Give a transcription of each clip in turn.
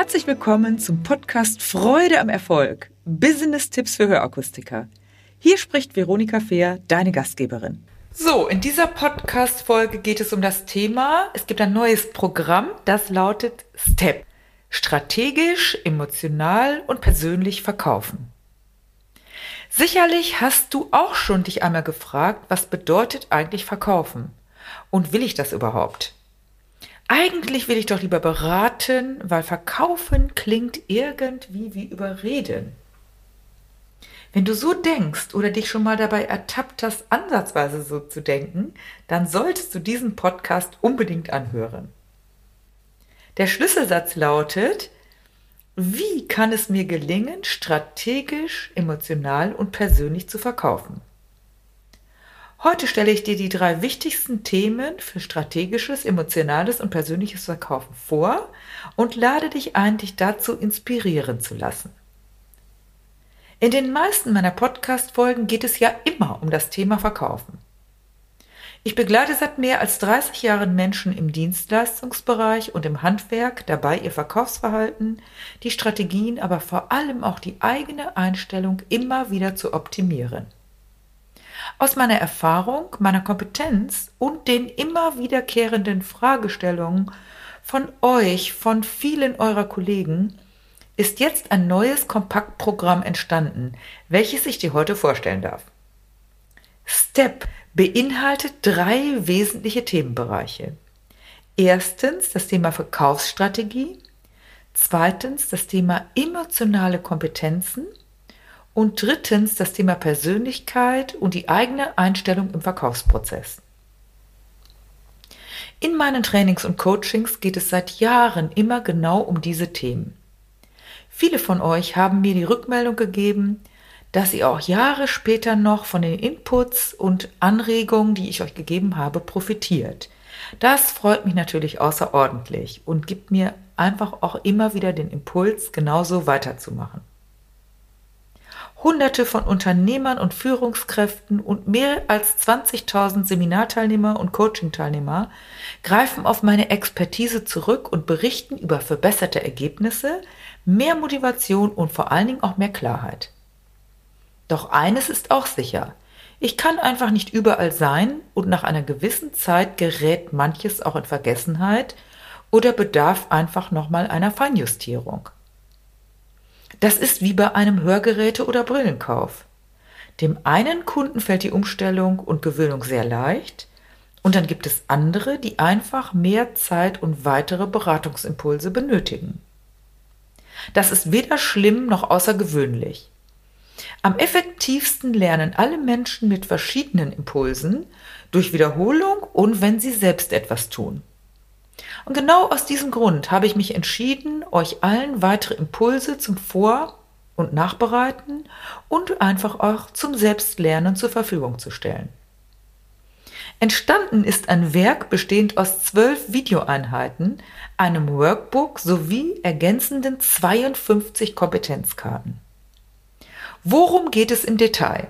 Herzlich willkommen zum Podcast Freude am Erfolg. Business-Tipps für Hörakustiker. Hier spricht Veronika Fehr, deine Gastgeberin. So, in dieser Podcast-Folge geht es um das Thema, es gibt ein neues Programm, das lautet STEP. Strategisch, emotional und persönlich verkaufen. Sicherlich hast du auch schon dich einmal gefragt, was bedeutet eigentlich verkaufen? Und will ich das überhaupt? Eigentlich will ich doch lieber beraten, weil verkaufen klingt irgendwie wie überreden. Wenn du so denkst oder dich schon mal dabei ertappt hast, ansatzweise so zu denken, dann solltest du diesen Podcast unbedingt anhören. Der Schlüsselsatz lautet, wie kann es mir gelingen, strategisch, emotional und persönlich zu verkaufen? Heute stelle ich dir die drei wichtigsten Themen für strategisches, emotionales und persönliches Verkaufen vor und lade dich ein, dich dazu inspirieren zu lassen. In den meisten meiner Podcast-Folgen geht es ja immer um das Thema Verkaufen. Ich begleite seit mehr als 30 Jahren Menschen im Dienstleistungsbereich und im Handwerk dabei, ihr Verkaufsverhalten, die Strategien, aber vor allem auch die eigene Einstellung immer wieder zu optimieren. Aus meiner Erfahrung, meiner Kompetenz und den immer wiederkehrenden Fragestellungen von euch, von vielen eurer Kollegen, ist jetzt ein neues Kompaktprogramm entstanden, welches ich dir heute vorstellen darf. STEP beinhaltet drei wesentliche Themenbereiche. Erstens das Thema Verkaufsstrategie, zweitens das Thema emotionale Kompetenzen und drittens das Thema Persönlichkeit und die eigene Einstellung im Verkaufsprozess. In meinen Trainings und Coachings geht es seit Jahren immer genau um diese Themen. Viele von euch haben mir die Rückmeldung gegeben, dass ihr auch Jahre später noch von den Inputs und Anregungen, die ich euch gegeben habe, profitiert. Das freut mich natürlich außerordentlich und gibt mir einfach auch immer wieder den Impuls, genauso weiterzumachen. Hunderte von Unternehmern und Führungskräften und mehr als 20.000 Seminarteilnehmer und Coachingteilnehmer greifen auf meine Expertise zurück und berichten über verbesserte Ergebnisse, mehr Motivation und vor allen Dingen auch mehr Klarheit. Doch eines ist auch sicher. Ich kann einfach nicht überall sein und nach einer gewissen Zeit gerät manches auch in Vergessenheit oder bedarf einfach nochmal einer Feinjustierung. Das ist wie bei einem Hörgeräte- oder Brillenkauf. Dem einen Kunden fällt die Umstellung und Gewöhnung sehr leicht, und dann gibt es andere, die einfach mehr Zeit und weitere Beratungsimpulse benötigen. Das ist weder schlimm noch außergewöhnlich. Am effektivsten lernen alle Menschen mit verschiedenen Impulsen durch Wiederholung und wenn sie selbst etwas tun. Und genau aus diesem Grund habe ich mich entschieden, euch allen weitere Impulse zum Vor- und Nachbereiten und einfach auch zum Selbstlernen zur Verfügung zu stellen. Entstanden ist ein Werk bestehend aus zwölf Videoeinheiten, einem Workbook sowie ergänzenden 52 Kompetenzkarten. Worum geht es im Detail?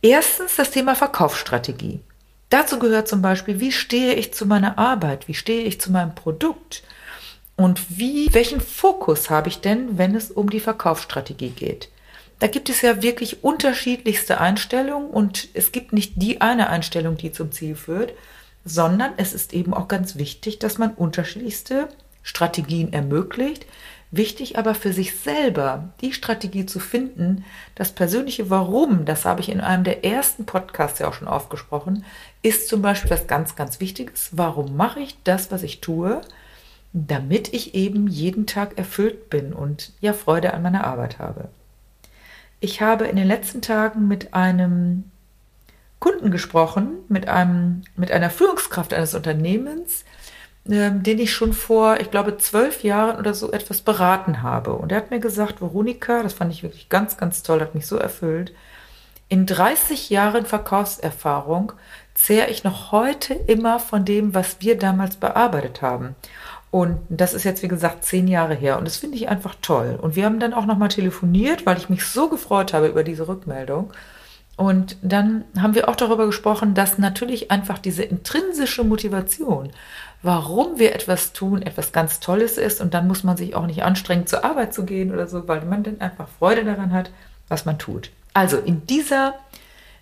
Erstens das Thema Verkaufsstrategie. Dazu gehört zum Beispiel, wie stehe ich zu meiner Arbeit, wie stehe ich zu meinem Produkt und wie, welchen Fokus habe ich denn, wenn es um die Verkaufsstrategie geht. Da gibt es ja wirklich unterschiedlichste Einstellungen und es gibt nicht die eine Einstellung, die zum Ziel führt, sondern es ist eben auch ganz wichtig, dass man unterschiedlichste Strategien ermöglicht, Wichtig aber für sich selber, die Strategie zu finden, das persönliche Warum, das habe ich in einem der ersten Podcasts ja auch schon aufgesprochen, ist zum Beispiel was ganz, ganz Wichtiges. Warum mache ich das, was ich tue? Damit ich eben jeden Tag erfüllt bin und ja Freude an meiner Arbeit habe. Ich habe in den letzten Tagen mit einem Kunden gesprochen, mit einem, mit einer Führungskraft eines Unternehmens, ähm, den ich schon vor, ich glaube, zwölf Jahren oder so etwas beraten habe. Und er hat mir gesagt, Veronika, das fand ich wirklich ganz, ganz toll, hat mich so erfüllt. In 30 Jahren Verkaufserfahrung zehre ich noch heute immer von dem, was wir damals bearbeitet haben. Und das ist jetzt, wie gesagt, zehn Jahre her. Und das finde ich einfach toll. Und wir haben dann auch nochmal telefoniert, weil ich mich so gefreut habe über diese Rückmeldung. Und dann haben wir auch darüber gesprochen, dass natürlich einfach diese intrinsische Motivation, warum wir etwas tun, etwas ganz Tolles ist. Und dann muss man sich auch nicht anstrengen, zur Arbeit zu gehen oder so, weil man dann einfach Freude daran hat, was man tut. Also in dieser,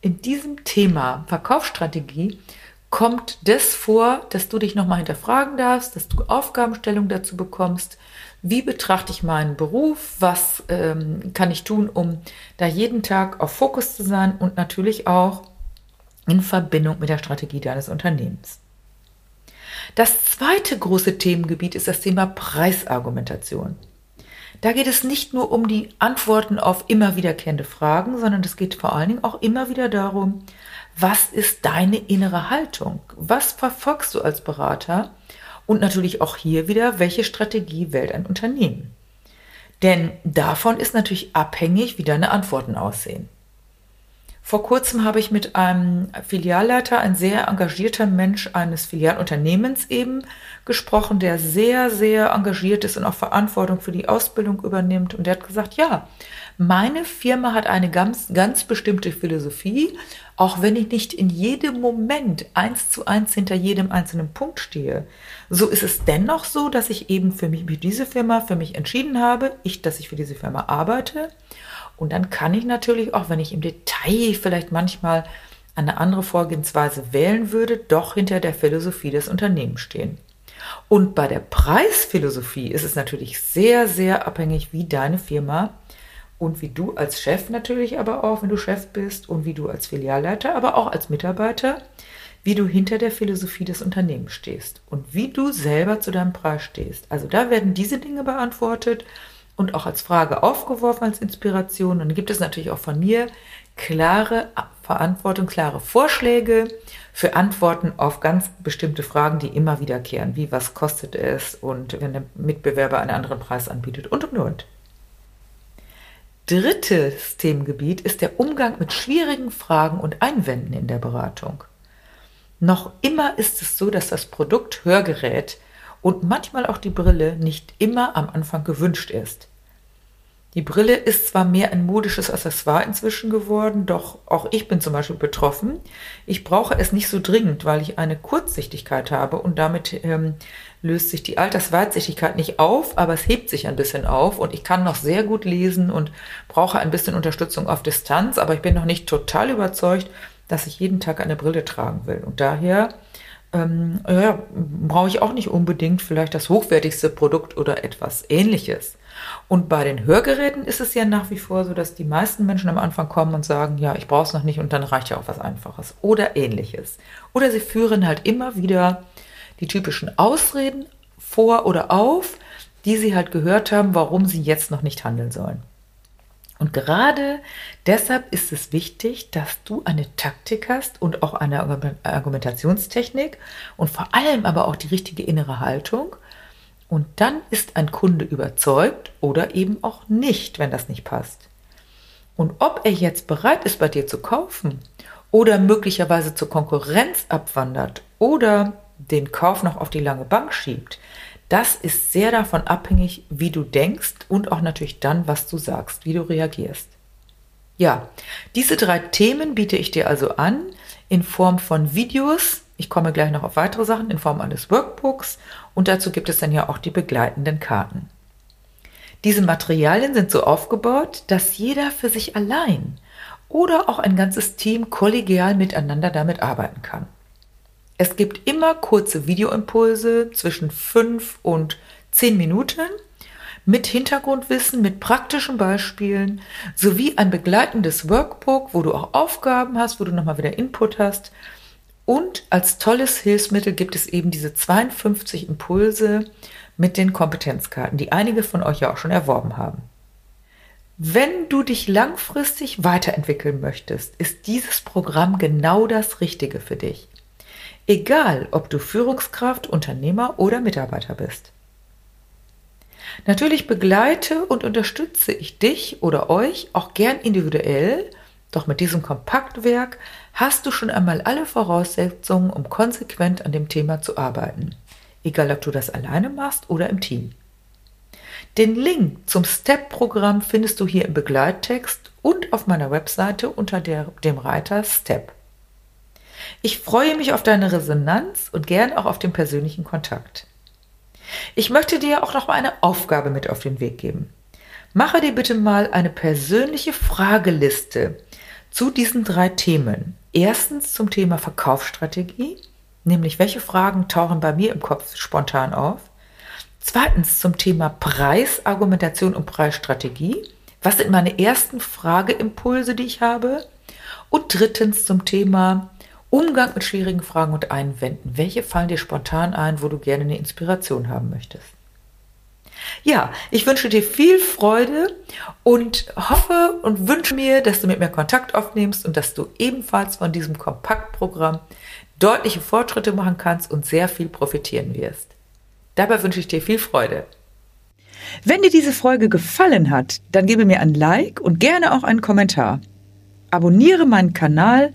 in diesem Thema Verkaufsstrategie kommt das vor, dass du dich nochmal hinterfragen darfst, dass du Aufgabenstellung dazu bekommst. Wie betrachte ich meinen Beruf? Was ähm, kann ich tun, um da jeden Tag auf Fokus zu sein und natürlich auch in Verbindung mit der Strategie deines Unternehmens. Das zweite große Themengebiet ist das Thema Preisargumentation. Da geht es nicht nur um die Antworten auf immer wiederkehrende Fragen, sondern es geht vor allen Dingen auch immer wieder darum, was ist deine innere Haltung? Was verfolgst du als Berater? Und natürlich auch hier wieder, welche Strategie wählt ein Unternehmen? Denn davon ist natürlich abhängig, wie deine Antworten aussehen. Vor kurzem habe ich mit einem Filialleiter, ein sehr engagierter Mensch eines Filialunternehmens eben gesprochen, der sehr, sehr engagiert ist und auch Verantwortung für die Ausbildung übernimmt. Und der hat gesagt, ja, meine Firma hat eine ganz, ganz bestimmte Philosophie, auch wenn ich nicht in jedem Moment eins zu eins hinter jedem einzelnen Punkt stehe. So ist es dennoch so, dass ich eben für mich, für diese Firma, für mich entschieden habe, ich, dass ich für diese Firma arbeite und dann kann ich natürlich auch, wenn ich im Detail vielleicht manchmal eine andere Vorgehensweise wählen würde, doch hinter der Philosophie des Unternehmens stehen. Und bei der Preisphilosophie ist es natürlich sehr, sehr abhängig, wie deine Firma und wie du als Chef natürlich aber auch, wenn du Chef bist und wie du als Filialleiter, aber auch als Mitarbeiter, wie du hinter der Philosophie des Unternehmens stehst und wie du selber zu deinem Preis stehst. Also da werden diese Dinge beantwortet und auch als Frage aufgeworfen, als Inspiration. Und dann gibt es natürlich auch von mir klare Verantwortung, klare Vorschläge für Antworten auf ganz bestimmte Fragen, die immer wiederkehren, wie was kostet es und wenn der Mitbewerber einen anderen Preis anbietet und und und. Drittes Themengebiet ist der Umgang mit schwierigen Fragen und Einwänden in der Beratung. Noch immer ist es so, dass das Produkt Hörgerät und manchmal auch die Brille nicht immer am Anfang gewünscht ist. Die Brille ist zwar mehr ein modisches Accessoire inzwischen geworden, doch auch ich bin zum Beispiel betroffen. Ich brauche es nicht so dringend, weil ich eine Kurzsichtigkeit habe und damit ähm, löst sich die Altersweitsichtigkeit nicht auf, aber es hebt sich ein bisschen auf und ich kann noch sehr gut lesen und brauche ein bisschen Unterstützung auf Distanz, aber ich bin noch nicht total überzeugt, dass ich jeden Tag eine Brille tragen will. Und daher ähm, ja, brauche ich auch nicht unbedingt vielleicht das hochwertigste Produkt oder etwas ähnliches. Und bei den Hörgeräten ist es ja nach wie vor so, dass die meisten Menschen am Anfang kommen und sagen, ja, ich brauche es noch nicht und dann reicht ja auch was Einfaches oder ähnliches. Oder sie führen halt immer wieder die typischen Ausreden vor oder auf, die sie halt gehört haben, warum sie jetzt noch nicht handeln sollen. Und gerade deshalb ist es wichtig, dass du eine Taktik hast und auch eine Argumentationstechnik und vor allem aber auch die richtige innere Haltung, und dann ist ein Kunde überzeugt oder eben auch nicht, wenn das nicht passt. Und ob er jetzt bereit ist, bei dir zu kaufen oder möglicherweise zur Konkurrenz abwandert oder den Kauf noch auf die lange Bank schiebt, das ist sehr davon abhängig, wie du denkst und auch natürlich dann, was du sagst, wie du reagierst. Ja, diese drei Themen biete ich dir also an in Form von Videos, ich komme gleich noch auf weitere Sachen in Form eines Workbooks und dazu gibt es dann ja auch die begleitenden Karten. Diese Materialien sind so aufgebaut, dass jeder für sich allein oder auch ein ganzes Team kollegial miteinander damit arbeiten kann. Es gibt immer kurze Videoimpulse zwischen fünf und zehn Minuten mit Hintergrundwissen, mit praktischen Beispielen sowie ein begleitendes Workbook, wo du auch Aufgaben hast, wo du nochmal wieder Input hast und als tolles Hilfsmittel gibt es eben diese 52 Impulse mit den Kompetenzkarten, die einige von euch ja auch schon erworben haben. Wenn du dich langfristig weiterentwickeln möchtest, ist dieses Programm genau das Richtige für dich. Egal, ob du Führungskraft, Unternehmer oder Mitarbeiter bist. Natürlich begleite und unterstütze ich dich oder euch auch gern individuell, doch mit diesem Kompaktwerk hast du schon einmal alle Voraussetzungen, um konsequent an dem Thema zu arbeiten. Egal, ob du das alleine machst oder im Team. Den Link zum STEP-Programm findest du hier im Begleittext und auf meiner Webseite unter der, dem Reiter Step. Ich freue mich auf deine Resonanz und gern auch auf den persönlichen Kontakt. Ich möchte dir auch noch mal eine Aufgabe mit auf den Weg geben. Mache dir bitte mal eine persönliche Frageliste zu diesen drei Themen. Erstens zum Thema Verkaufsstrategie, nämlich welche Fragen tauchen bei mir im Kopf spontan auf. Zweitens zum Thema Preis, Argumentation und Preisstrategie. Was sind meine ersten Frageimpulse, die ich habe? Und drittens zum Thema Umgang mit schwierigen Fragen und Einwänden. Welche fallen dir spontan ein, wo du gerne eine Inspiration haben möchtest? Ja, ich wünsche dir viel Freude und hoffe und wünsche mir, dass du mit mir Kontakt aufnimmst und dass du ebenfalls von diesem Kompaktprogramm deutliche Fortschritte machen kannst und sehr viel profitieren wirst. Dabei wünsche ich dir viel Freude. Wenn dir diese Folge gefallen hat, dann gebe mir ein Like und gerne auch einen Kommentar. Abonniere meinen Kanal,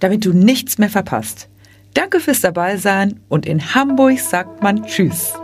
damit du nichts mehr verpasst. Danke fürs Dabeisein und in Hamburg sagt man Tschüss.